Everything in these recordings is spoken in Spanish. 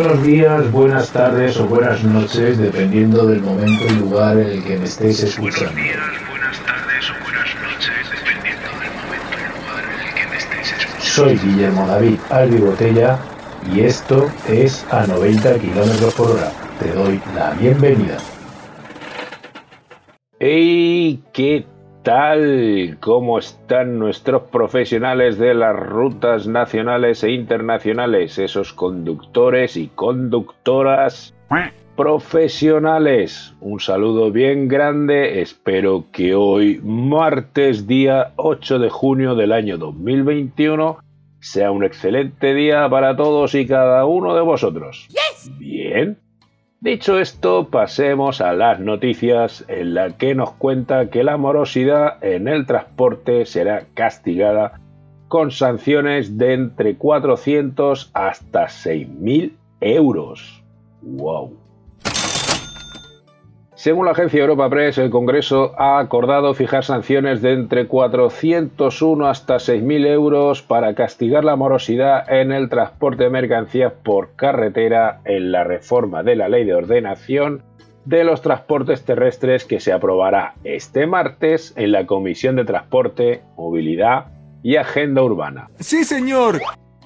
Buenos días, buenas tardes o buenas noches, dependiendo del momento y lugar en el que me estéis escuchando. Buenos días, buenas tardes o buenas noches, dependiendo del momento y lugar en el que me estéis escuchando. Soy Guillermo David Albi Botella y esto es a 90 km por hora. Te doy la bienvenida. ¡Hey! ¿Qué tal? ¿Cómo están nuestros profesionales de las rutas nacionales e internacionales? Esos conductores y conductoras profesionales. Un saludo bien grande. Espero que hoy, martes día 8 de junio del año 2021, sea un excelente día para todos y cada uno de vosotros. Bien. Dicho esto, pasemos a las noticias en la que nos cuenta que la morosidad en el transporte será castigada con sanciones de entre 400 hasta 6.000 euros. ¡Wow! Según la agencia Europa Press, el Congreso ha acordado fijar sanciones de entre 401 hasta 6.000 euros para castigar la morosidad en el transporte de mercancías por carretera en la reforma de la Ley de Ordenación de los Transportes Terrestres que se aprobará este martes en la Comisión de Transporte, Movilidad y Agenda Urbana. Sí, señor.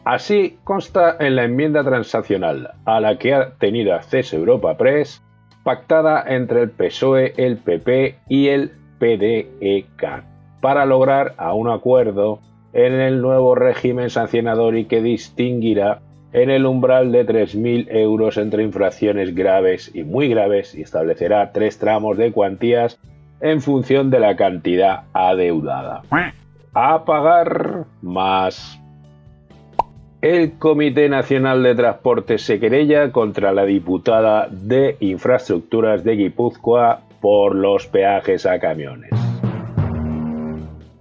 Así consta en la enmienda transaccional a la que ha tenido acceso Europa Press pactada entre el PSOE, el PP y el PDEK para lograr a un acuerdo en el nuevo régimen sancionador y que distinguirá en el umbral de 3.000 euros entre infracciones graves y muy graves y establecerá tres tramos de cuantías en función de la cantidad adeudada. A pagar más el Comité Nacional de Transporte se querella contra la diputada de Infraestructuras de Guipúzcoa por los peajes a camiones.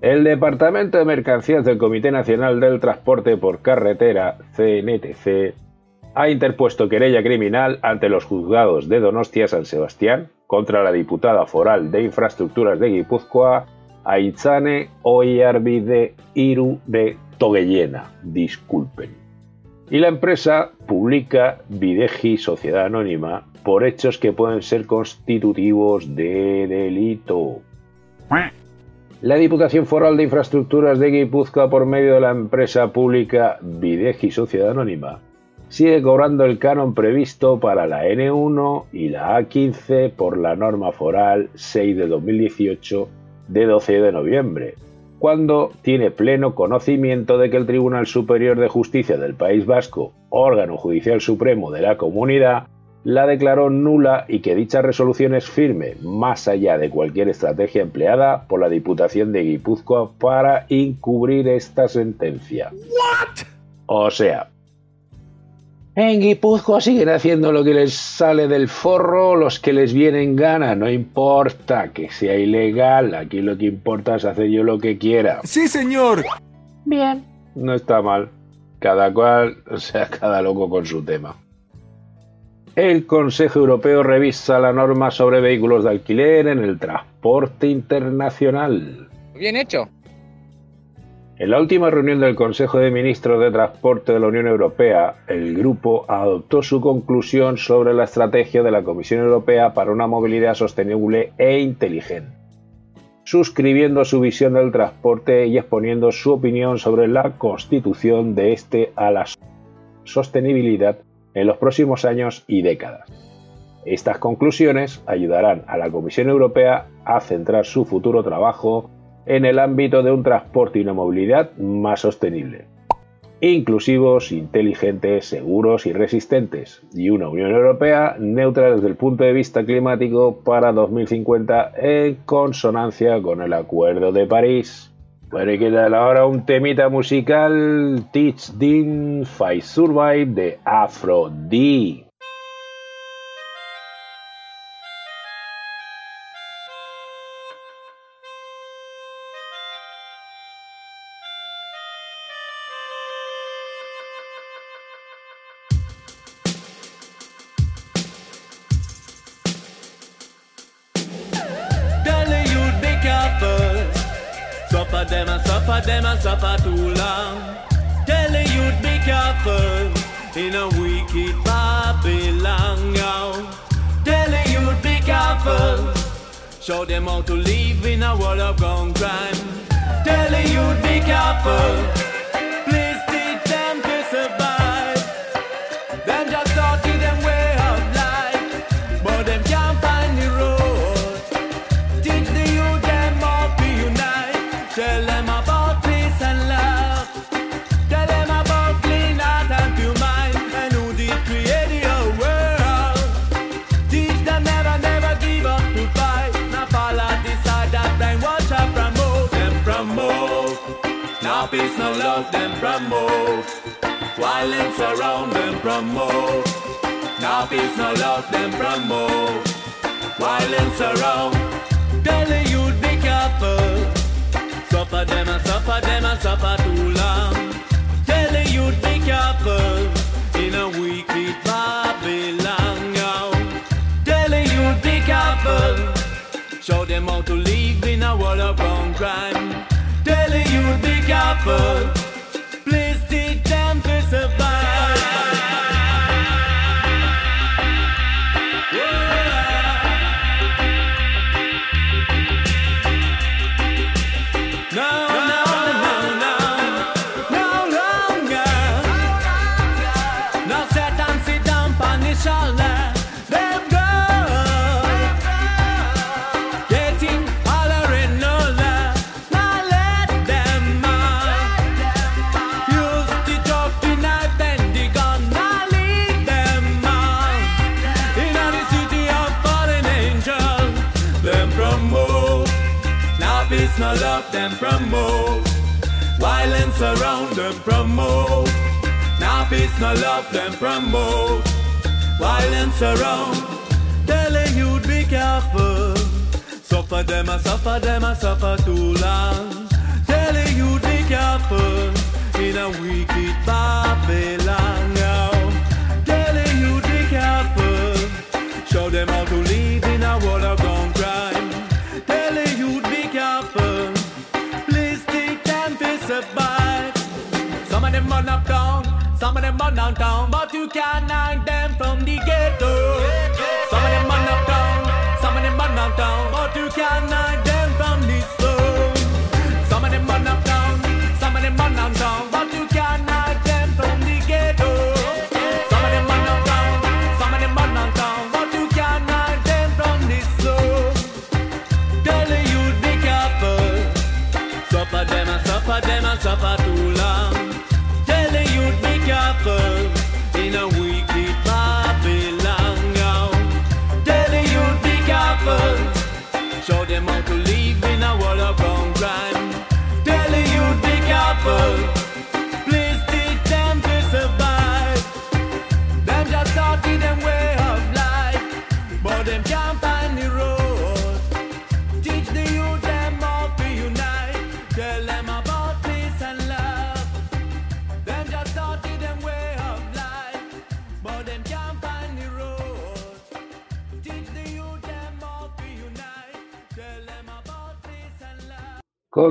El Departamento de Mercancías del Comité Nacional del Transporte por Carretera, CNTC, ha interpuesto querella criminal ante los juzgados de Donostia San Sebastián contra la diputada foral de Infraestructuras de Guipúzcoa, Aitzane Oyarbide Iru de Toguellena, disculpen. Y la empresa publica Videji Sociedad Anónima por hechos que pueden ser constitutivos de delito. La Diputación Foral de Infraestructuras de Guipúzcoa por medio de la empresa pública Videji Sociedad Anónima sigue cobrando el canon previsto para la N1 y la A15 por la norma foral 6 de 2018 de 12 de noviembre, cuando tiene pleno conocimiento de que el Tribunal Superior de Justicia del País Vasco, órgano judicial supremo de la comunidad, la declaró nula y que dicha resolución es firme, más allá de cualquier estrategia empleada por la Diputación de Guipúzcoa para encubrir esta sentencia. O sea, en Guipúzcoa siguen haciendo lo que les sale del forro, los que les vienen gana, no importa que sea ilegal, aquí lo que importa es hacer yo lo que quiera. Sí, señor. Bien, no está mal. Cada cual, o sea, cada loco con su tema. El Consejo Europeo revisa la norma sobre vehículos de alquiler en el transporte internacional. Bien hecho. En la última reunión del Consejo de Ministros de Transporte de la Unión Europea, el grupo adoptó su conclusión sobre la estrategia de la Comisión Europea para una movilidad sostenible e inteligente, suscribiendo su visión del transporte y exponiendo su opinión sobre la constitución de este a la sostenibilidad en los próximos años y décadas. Estas conclusiones ayudarán a la Comisión Europea a centrar su futuro trabajo en el ámbito de un transporte y una movilidad más sostenible, inclusivos, inteligentes, seguros y resistentes, y una Unión Europea neutra desde el punto de vista climático para 2050 en consonancia con el Acuerdo de París. Bueno, y ahora un temita musical, Teach Din Fight Survive de Afro D. Show them how to live in a world of gun crime. Telling you be careful. Love, them promote. Violence around them promote. Now peace, no love, them promote. Violence around. Tell youth be careful. Suffer them and suffer them and suffer too long. Tell youth be careful in a wicked Babylon. yo. Tell youth be careful. Show them how to live in a world of wrong crime. Tell youth be careful. Them promote. Violence around them promote. Now peace, no love, them promote. Violence around. Telling you to be careful. Suffer them, I suffer them, I suffer too long. Telling you to be careful. In a wicked Babylon Some of them run up down, some of them run downtown, but you can't hide them from the ghetto.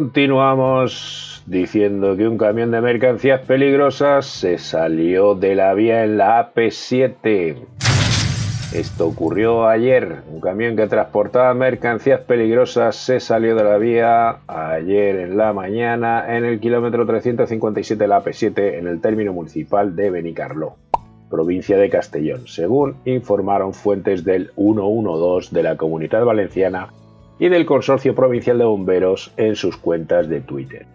Continuamos diciendo que un camión de mercancías peligrosas se salió de la vía en la AP7. Esto ocurrió ayer. Un camión que transportaba mercancías peligrosas se salió de la vía ayer en la mañana en el kilómetro 357 de la AP7 en el término municipal de Benicarló, provincia de Castellón, según informaron fuentes del 112 de la Comunidad Valenciana y del Consorcio Provincial de Bomberos en sus cuentas de Twitter.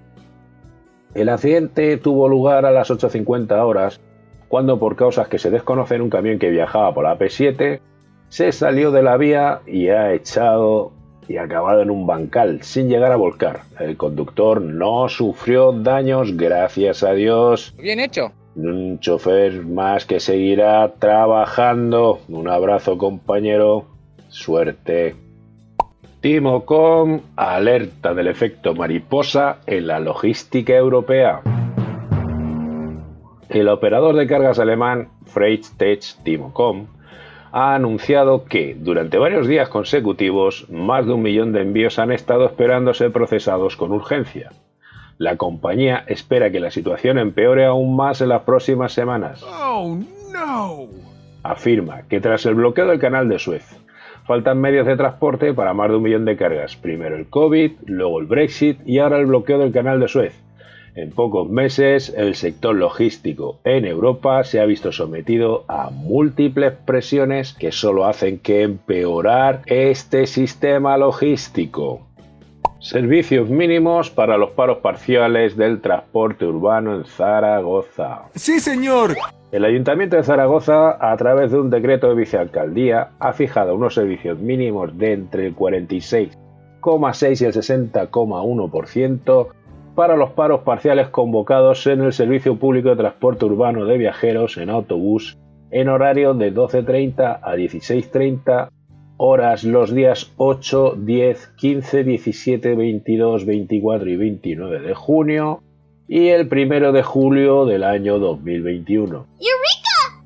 El accidente tuvo lugar a las 8.50 horas, cuando por causas que se desconocen un camión que viajaba por la P7 se salió de la vía y ha echado y acabado en un bancal sin llegar a volcar. El conductor no sufrió daños, gracias a Dios. Bien hecho. Un chofer más que seguirá trabajando. Un abrazo compañero. Suerte. Timocom alerta del efecto mariposa en la logística europea. El operador de cargas alemán Freight Timocom ha anunciado que durante varios días consecutivos más de un millón de envíos han estado esperando ser procesados con urgencia. La compañía espera que la situación empeore aún más en las próximas semanas. Oh no! afirma que tras el bloqueo del canal de Suez faltan medios de transporte para más de un millón de cargas. Primero el COVID, luego el Brexit y ahora el bloqueo del canal de Suez. En pocos meses, el sector logístico en Europa se ha visto sometido a múltiples presiones que solo hacen que empeorar este sistema logístico. Servicios mínimos para los paros parciales del transporte urbano en Zaragoza. Sí, señor. El Ayuntamiento de Zaragoza, a través de un decreto de vicealcaldía, ha fijado unos servicios mínimos de entre el 46,6 y el 60,1% para los paros parciales convocados en el Servicio Público de Transporte Urbano de Viajeros en autobús en horario de 12.30 a 16.30 horas los días 8, 10, 15, 17, 22, 24 y 29 de junio y el primero de julio del año 2021.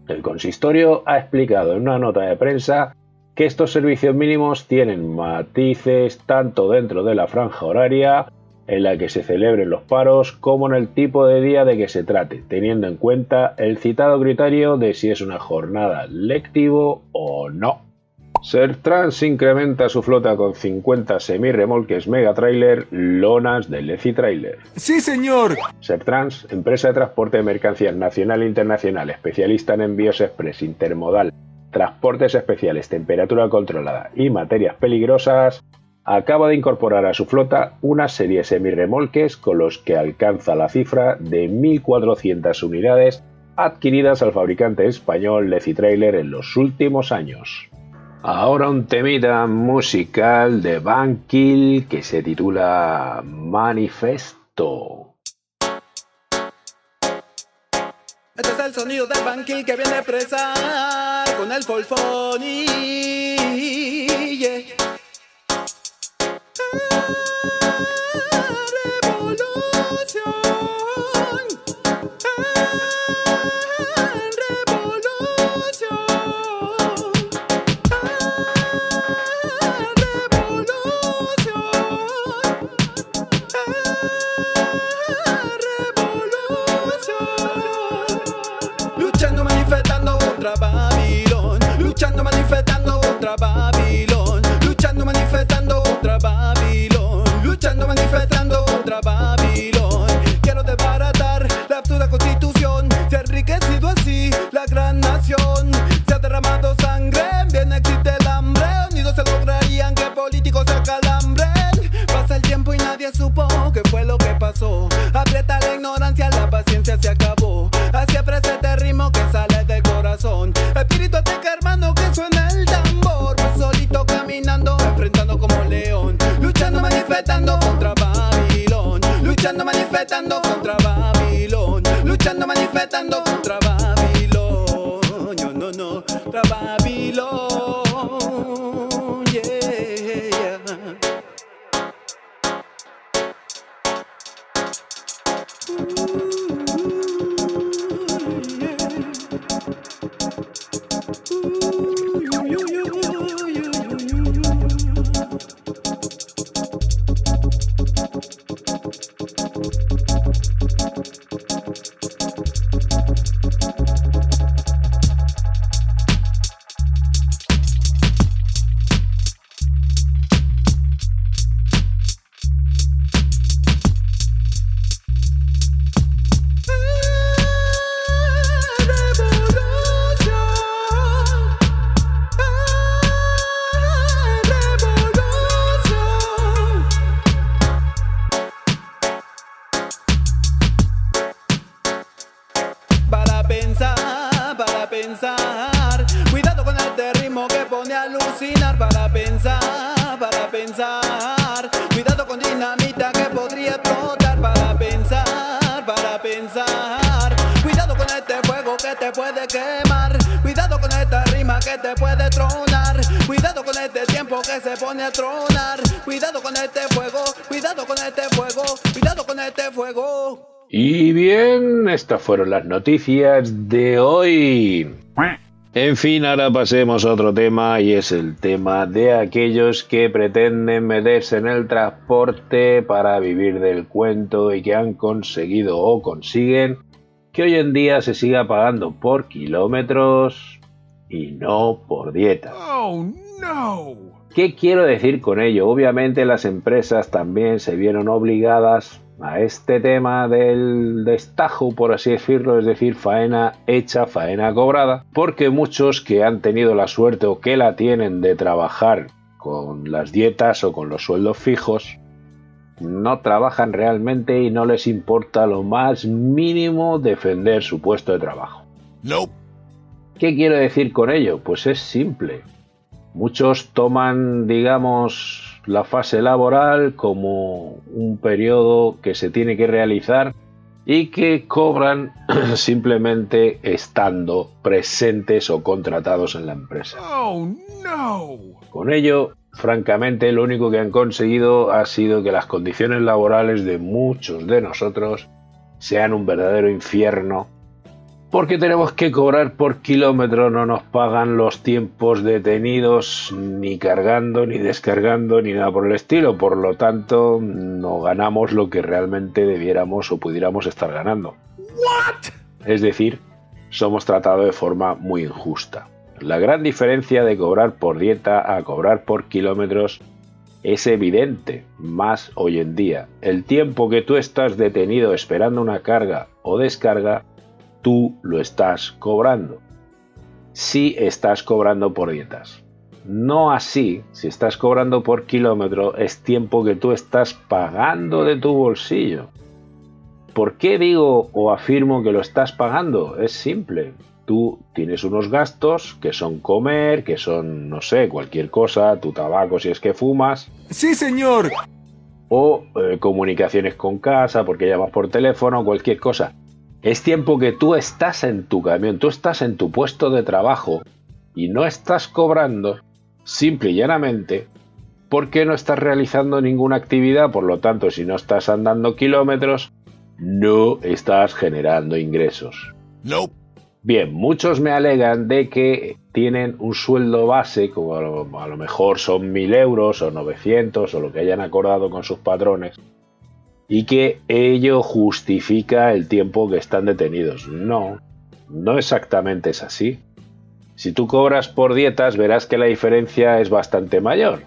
El consistorio ha explicado en una nota de prensa que estos servicios mínimos tienen matices tanto dentro de la franja horaria en la que se celebren los paros como en el tipo de día de que se trate, teniendo en cuenta el citado criterio de si es una jornada lectivo o no. Sertrans incrementa su flota con 50 semirremolques Megatrailer lonas del Leci Trailer. Sí, señor. Sertrans, empresa de transporte de mercancías nacional e internacional, especialista en envíos express, intermodal, transportes especiales, temperatura controlada y materias peligrosas, acaba de incorporar a su flota una serie de semirremolques con los que alcanza la cifra de 1.400 unidades adquiridas al fabricante español Leci Trailer en los últimos años. Ahora un temita musical de Van Kill que se titula Manifesto. Este es el sonido de Bankill que viene a expresar con el folfoni. Yeah. Revolución. Revolución. Cuidado con este fuego que te puede quemar. Cuidado con esta rima que te puede tronar. Cuidado con este tiempo que se pone a tronar. Cuidado con este fuego, cuidado con este fuego, cuidado con este fuego. Y bien, estas fueron las noticias de hoy. En fin, ahora pasemos a otro tema y es el tema de aquellos que pretenden meterse en el transporte para vivir del cuento y que han conseguido o consiguen que hoy en día se siga pagando por kilómetros y no por dieta. Oh no! ¿Qué quiero decir con ello? Obviamente las empresas también se vieron obligadas a este tema del destajo, por así decirlo, es decir, faena hecha, faena cobrada, porque muchos que han tenido la suerte o que la tienen de trabajar con las dietas o con los sueldos fijos, no trabajan realmente y no les importa lo más mínimo defender su puesto de trabajo. Nope. ¿Qué quiero decir con ello? Pues es simple. Muchos toman, digamos, la fase laboral como un periodo que se tiene que realizar y que cobran simplemente estando presentes o contratados en la empresa. Oh no! Con ello, francamente, lo único que han conseguido ha sido que las condiciones laborales de muchos de nosotros sean un verdadero infierno porque tenemos que cobrar por kilómetro, no nos pagan los tiempos detenidos ni cargando, ni descargando, ni nada por el estilo. Por lo tanto, no ganamos lo que realmente debiéramos o pudiéramos estar ganando. Es decir, somos tratados de forma muy injusta. La gran diferencia de cobrar por dieta a cobrar por kilómetros es evidente, más hoy en día. El tiempo que tú estás detenido esperando una carga o descarga tú lo estás cobrando. Si estás cobrando por dietas. No así, si estás cobrando por kilómetro, es tiempo que tú estás pagando de tu bolsillo. ¿Por qué digo o afirmo que lo estás pagando? Es simple. Tú tienes unos gastos que son comer, que son, no sé, cualquier cosa, tu tabaco si es que fumas, Sí, señor. o eh, comunicaciones con casa, porque llamas por teléfono, cualquier cosa. Es tiempo que tú estás en tu camión, tú estás en tu puesto de trabajo y no estás cobrando simple y llanamente porque no estás realizando ninguna actividad, por lo tanto, si no estás andando kilómetros, no estás generando ingresos. Nope. Bien, muchos me alegan de que tienen un sueldo base, como a lo, a lo mejor son 1000 euros o 900 o lo que hayan acordado con sus patrones, y que ello justifica el tiempo que están detenidos. No, no exactamente es así. Si tú cobras por dietas, verás que la diferencia es bastante mayor.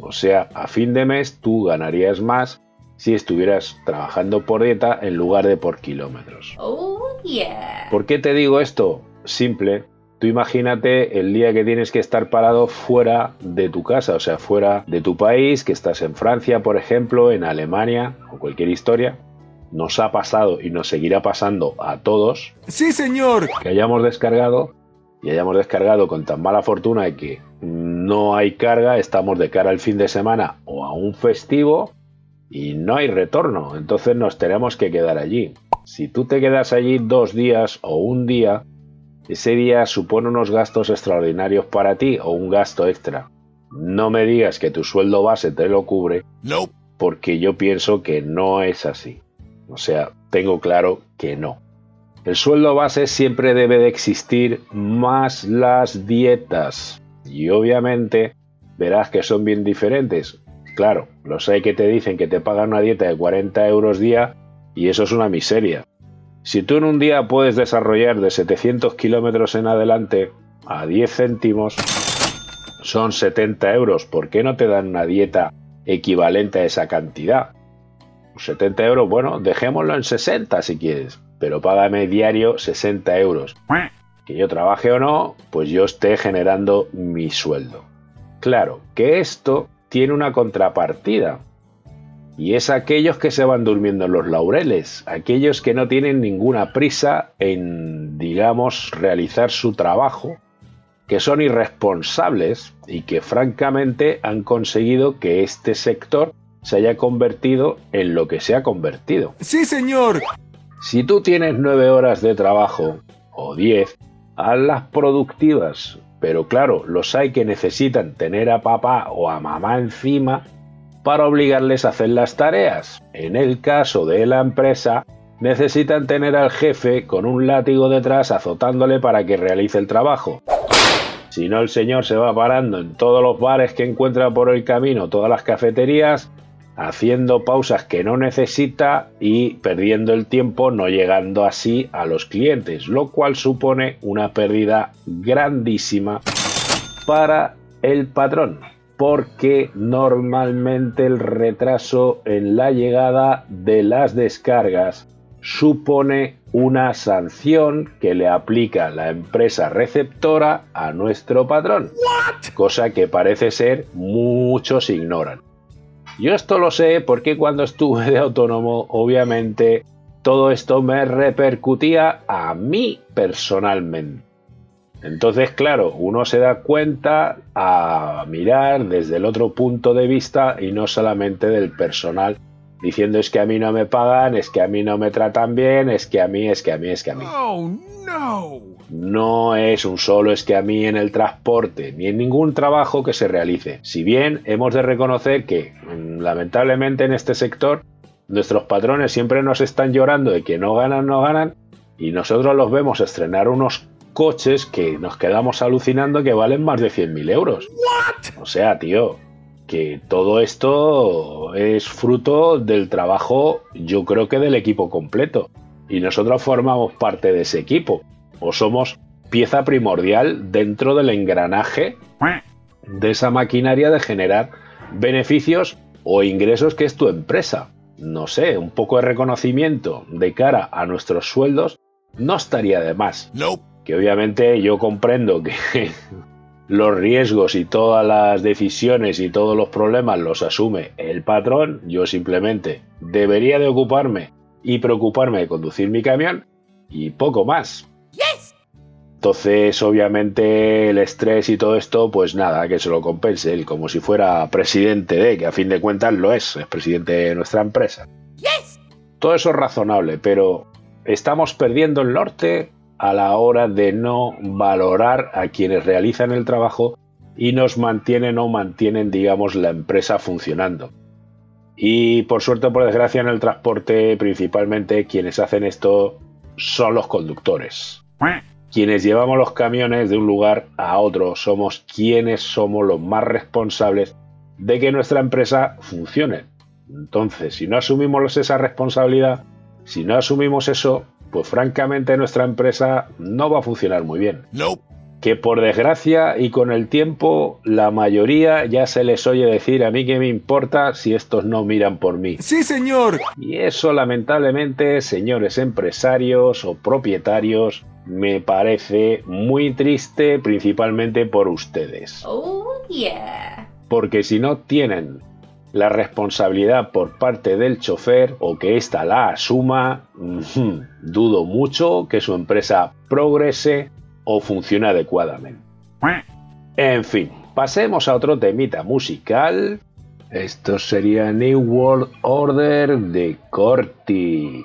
O sea, a fin de mes tú ganarías más si estuvieras trabajando por dieta en lugar de por kilómetros. Oh, yeah. ¿Por qué te digo esto? Simple. Tú imagínate el día que tienes que estar parado fuera de tu casa, o sea, fuera de tu país, que estás en Francia, por ejemplo, en Alemania o cualquier historia. Nos ha pasado y nos seguirá pasando a todos Sí, señor. que hayamos descargado y hayamos descargado con tan mala fortuna de que no hay carga, estamos de cara al fin de semana o a un festivo y no hay retorno, entonces nos tenemos que quedar allí. Si tú te quedas allí dos días o un día, ese día supone unos gastos extraordinarios para ti o un gasto extra. No me digas que tu sueldo base te lo cubre Nope. porque yo pienso que no es así. O sea, tengo claro que no. El sueldo base siempre debe de existir más las dietas. Y obviamente verás que son bien diferentes. Claro, los hay que te dicen que te pagan una dieta de 40 euros día y eso es una miseria. Si tú en un día puedes desarrollar de 700 kilómetros en adelante a 10 céntimos, son 70 euros. ¿Por qué no te dan una dieta equivalente a esa cantidad? 70 euros, bueno, dejémoslo en 60 si quieres, pero págame diario 60 euros. Que yo trabaje o no, pues yo esté generando mi sueldo. Claro, que esto tiene una contrapartida. Y es aquellos que se van durmiendo en los laureles, aquellos que no tienen ninguna prisa en, digamos, realizar su trabajo, que son irresponsables y que francamente han conseguido que este sector se haya convertido en lo que se ha convertido. Sí, señor. Si tú tienes nueve horas de trabajo o diez, hazlas productivas. Pero claro, los hay que necesitan tener a papá o a mamá encima para obligarles a hacer las tareas. En el caso de la empresa, necesitan tener al jefe con un látigo detrás azotándole para que realice el trabajo. Si no, el señor se va parando en todos los bares que encuentra por el camino, todas las cafeterías, haciendo pausas que no necesita y perdiendo el tiempo no llegando así a los clientes, lo cual supone una pérdida grandísima para el patrón, porque normalmente el retraso en la llegada de las descargas supone una sanción que le aplica la empresa receptora a nuestro patrón, cosa que parece ser muchos ignoran. Yo esto lo sé porque cuando estuve de autónomo, obviamente, todo esto me repercutía a mí personalmente. Entonces, claro, uno se da cuenta a mirar desde el otro punto de vista y no solamente del personal, diciendo es que a mí no me pagan, es que a mí no me tratan bien, es que a mí, es que a mí, es que a mí. Oh no! No es un solo es que a mí en el transporte, ni en ningún trabajo que se realice. Si bien hemos de reconocer que, mm, lamentablemente en este sector, nuestros patrones siempre nos están llorando de que no ganan, no ganan, y nosotros los vemos estrenar unos coches que nos quedamos alucinando que valen más de 100.000 euros. O sea, tío, que todo esto es fruto del trabajo, yo creo que del equipo completo. Y nosotros formamos parte de ese equipo. O somos pieza primordial dentro del engranaje de esa maquinaria de generar beneficios o ingresos que es tu empresa. No sé, un poco de reconocimiento de cara a nuestros sueldos no estaría de más. Nope. Que obviamente yo comprendo que los riesgos y todas las decisiones y todos los problemas los asume el patrón, yo simplemente debería de ocuparme y preocuparme de conducir mi camión y poco más. Entonces, obviamente, el estrés y todo esto, pues nada, que se lo compense él, como si fuera presidente de, que a fin de cuentas lo es, es presidente de nuestra empresa. Todo eso es razonable, pero estamos perdiendo el norte a la hora de no valorar a quienes realizan el trabajo y nos mantienen o mantienen, digamos, la empresa funcionando. Y por suerte o por desgracia en el transporte, principalmente quienes hacen esto son los conductores. Quienes llevamos los camiones de un lugar a otro somos quienes somos los más responsables de que nuestra empresa funcione. Entonces, si no asumimos esa responsabilidad, si no asumimos eso, pues francamente nuestra empresa no va a funcionar muy bien. Nope. Que por desgracia y con el tiempo la mayoría ya se les oye decir a mí que me importa si estos no miran por mí. Sí, señor. Y eso lamentablemente, señores empresarios o propietarios, me parece muy triste principalmente por ustedes. Oh, yeah. Porque si no tienen la responsabilidad por parte del chofer o que ésta la asuma, dudo mucho que su empresa progrese o funcione adecuadamente. En fin, pasemos a otro temita musical. Esto sería New World Order de Corti.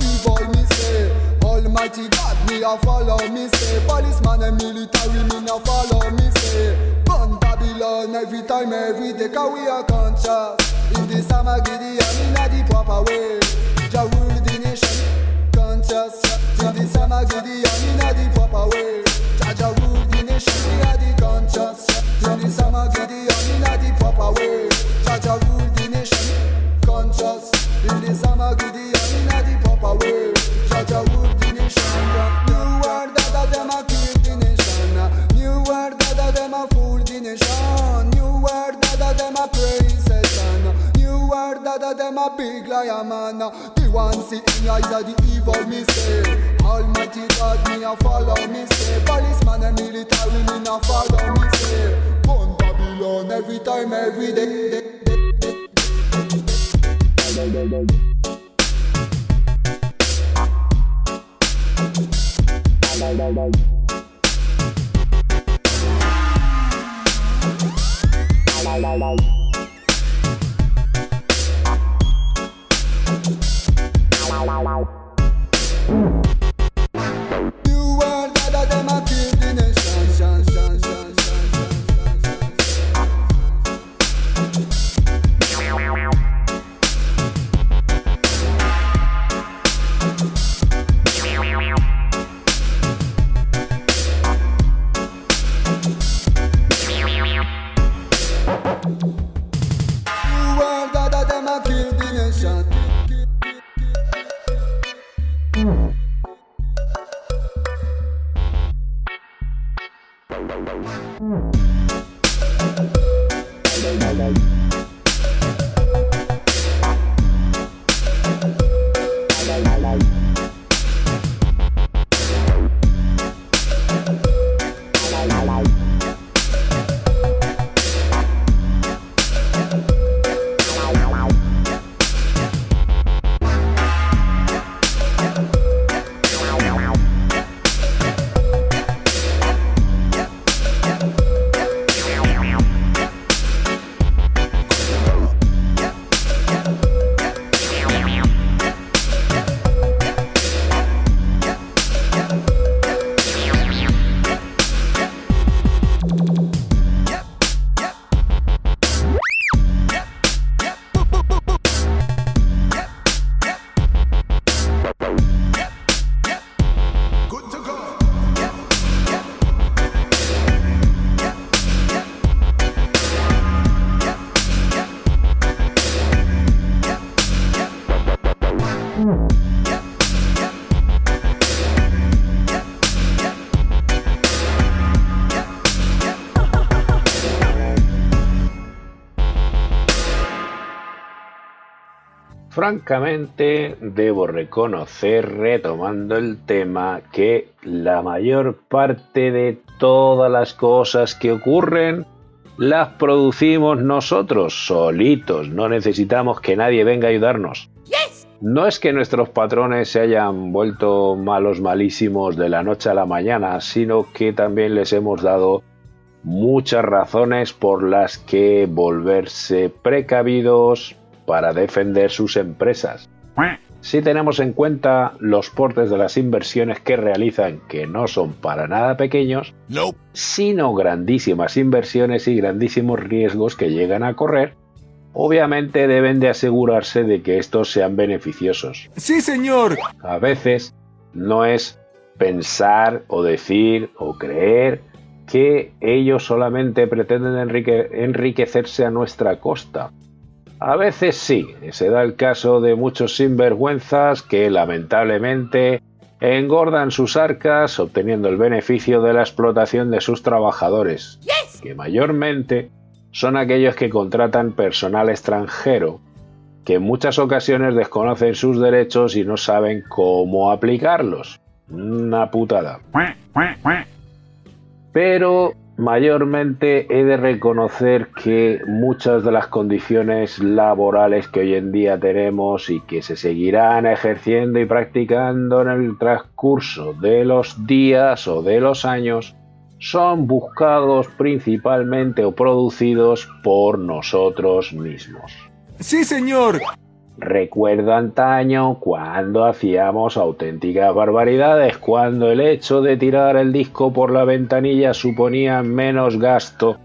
Evil me say. Almighty God me a follow me say. Policeman and military me a follow me say. Gun Babylon every time every day 'cause we are conscious. In the Samagidi and in a the proper way. Jah rule the nation conscious In the Samagidi and in a the proper way Jah Jah rule the nation We are the conscious In the Samagidi and in a the proper way Jah Jah rule the nation conscious every time, every day. day, day, day. Bye. Francamente, debo reconocer, retomando el tema, que la mayor parte de todas las cosas que ocurren las producimos nosotros, solitos. No necesitamos que nadie venga a ayudarnos. No es que nuestros patrones se hayan vuelto malos malísimos de la noche a la mañana, sino que también les hemos dado muchas razones por las que volverse precavidos para defender sus empresas. Si tenemos en cuenta los portes de las inversiones que realizan, que no son para nada pequeños, sino grandísimas inversiones y grandísimos riesgos que llegan a correr, obviamente deben de asegurarse de que estos sean beneficiosos. Sí, señor. A veces no es pensar o decir o creer que ellos solamente pretenden enrique- enriquecerse a nuestra costa. A veces sí, se da el caso de muchos sinvergüenzas que lamentablemente engordan sus arcas obteniendo el beneficio de la explotación de sus trabajadores, que mayormente son aquellos que contratan personal extranjero, que en muchas ocasiones desconocen sus derechos y no saben cómo aplicarlos. Una putada. Pero mayormente he de reconocer que muchas de las condiciones laborales que hoy en día tenemos y que se seguirán ejerciendo y practicando en el transcurso de los días o de los años son buscados principalmente o producidos por nosotros mismos. Sí, señor. Recuerdo antaño cuando hacíamos auténticas barbaridades, cuando el hecho de tirar el disco por la ventanilla suponía menos gasto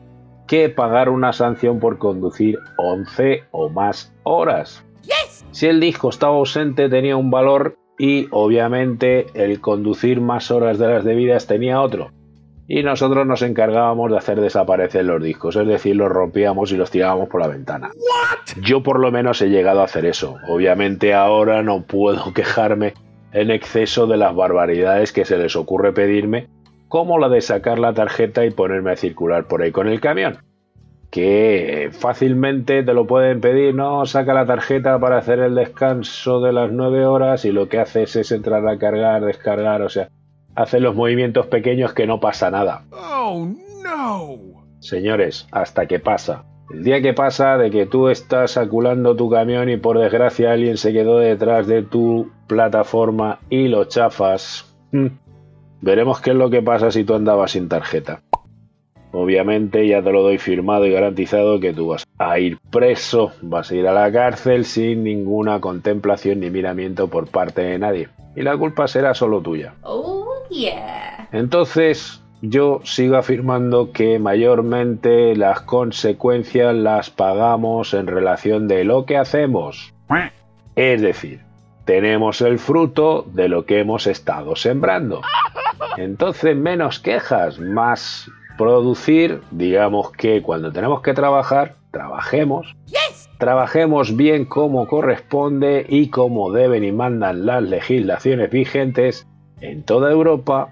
que pagar una sanción por conducir 11 o más horas. Si el disco estaba ausente tenía un valor y obviamente el conducir más horas de las debidas tenía otro. Y nosotros nos encargábamos de hacer desaparecer los discos, es decir, los rompíamos y los tirábamos por la ventana. Yo por lo menos he llegado a hacer eso. Obviamente ahora no puedo quejarme en exceso de las barbaridades que se les ocurre pedirme, como la de sacar la tarjeta y ponerme a circular por ahí con el camión. Que fácilmente te lo pueden pedir, no, saca la tarjeta para hacer el descanso de las nueve horas y lo que haces es entrar a cargar, descargar, o sea, hace los movimientos pequeños que no pasa nada. Oh, no. Señores, hasta que pasa. El día que pasa de que tú estás aculando tu camión y por desgracia alguien se quedó detrás de tu plataforma y lo chafas. hmm, Veremos qué es lo que pasa si tú andabas sin tarjeta. Obviamente ya te lo doy firmado y garantizado que tú vas a ir preso, vas a ir a la cárcel sin ninguna contemplación ni miramiento por parte de nadie. Y la culpa será solo tuya. Oh, yeah. Entonces, yo sigo afirmando que mayormente las consecuencias las pagamos en relación de lo que hacemos. Es decir, tenemos el fruto de lo que hemos estado sembrando. Entonces, menos quejas, más producir, digamos que cuando tenemos que trabajar, trabajemos. Trabajemos bien como corresponde y como deben y mandan las legislaciones vigentes en toda Europa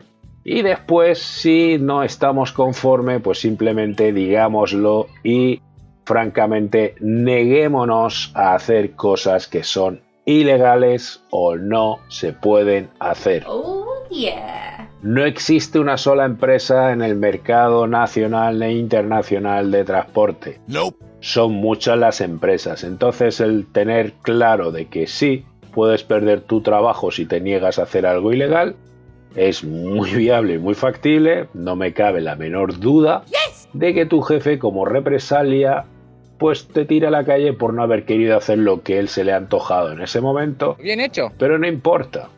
y después, si no estamos conforme, pues simplemente digámoslo y francamente neguémonos a hacer cosas que son ilegales o no se pueden hacer. Oh, yeah. No existe una sola empresa en el mercado nacional e internacional de transporte. Son muchas las empresas. Entonces el tener claro de que sí puedes perder tu trabajo si te niegas a hacer algo ilegal es muy viable y muy factible. No me cabe la menor duda de que tu jefe como represalia pues te tira a la calle por no haber querido hacer lo que él se le ha antojado en ese momento. Bien hecho. Pero no importa.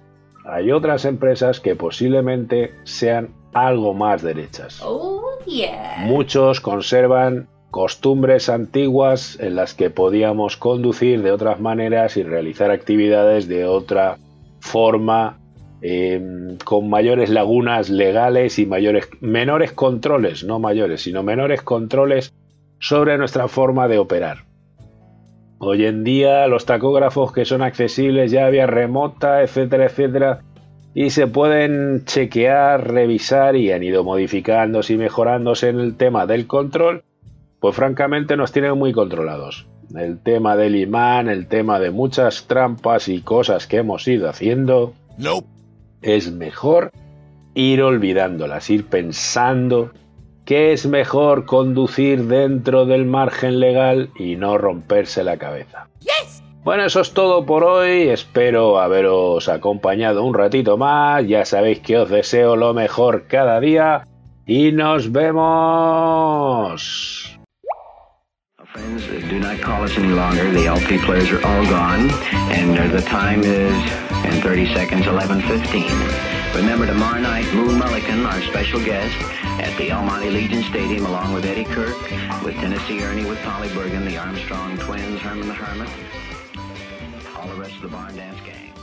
Hay otras empresas que posiblemente sean algo más derechas. Oh, yeah. Muchos conservan costumbres antiguas en las que podíamos conducir de otras maneras y realizar actividades de otra forma, eh, con mayores lagunas legales y mayores, menores controles, no mayores, sino menores controles sobre nuestra forma de operar. Hoy en día los tacógrafos que son accesibles ya vía remota, etcétera, etcétera, y se pueden chequear, revisar y han ido modificándose y mejorándose en el tema del control, pues francamente nos tienen muy controlados. el tema del imán, el tema de muchas trampas y cosas que hemos ido haciendo, Nope. es mejor ir olvidándolas, ir pensando que es mejor conducir dentro del margen legal y no romperse la cabeza. Bueno, eso es todo por hoy. Espero haberos acompañado un ratito más. Ya sabéis que os deseo lo mejor cada día y nos vemos. Uh, do not call us any longer. The LP players are all gone, and uh, the time is in 30 seconds, 11:15. Remember tomorrow night, Moon Mullican, our special guest, at the Almighty Legion Stadium, along with Eddie Kirk, with Tennessee Ernie, with Polly Bergen, the Armstrong twins, Herman the Hermit, all the rest of the Barn Dance Gang.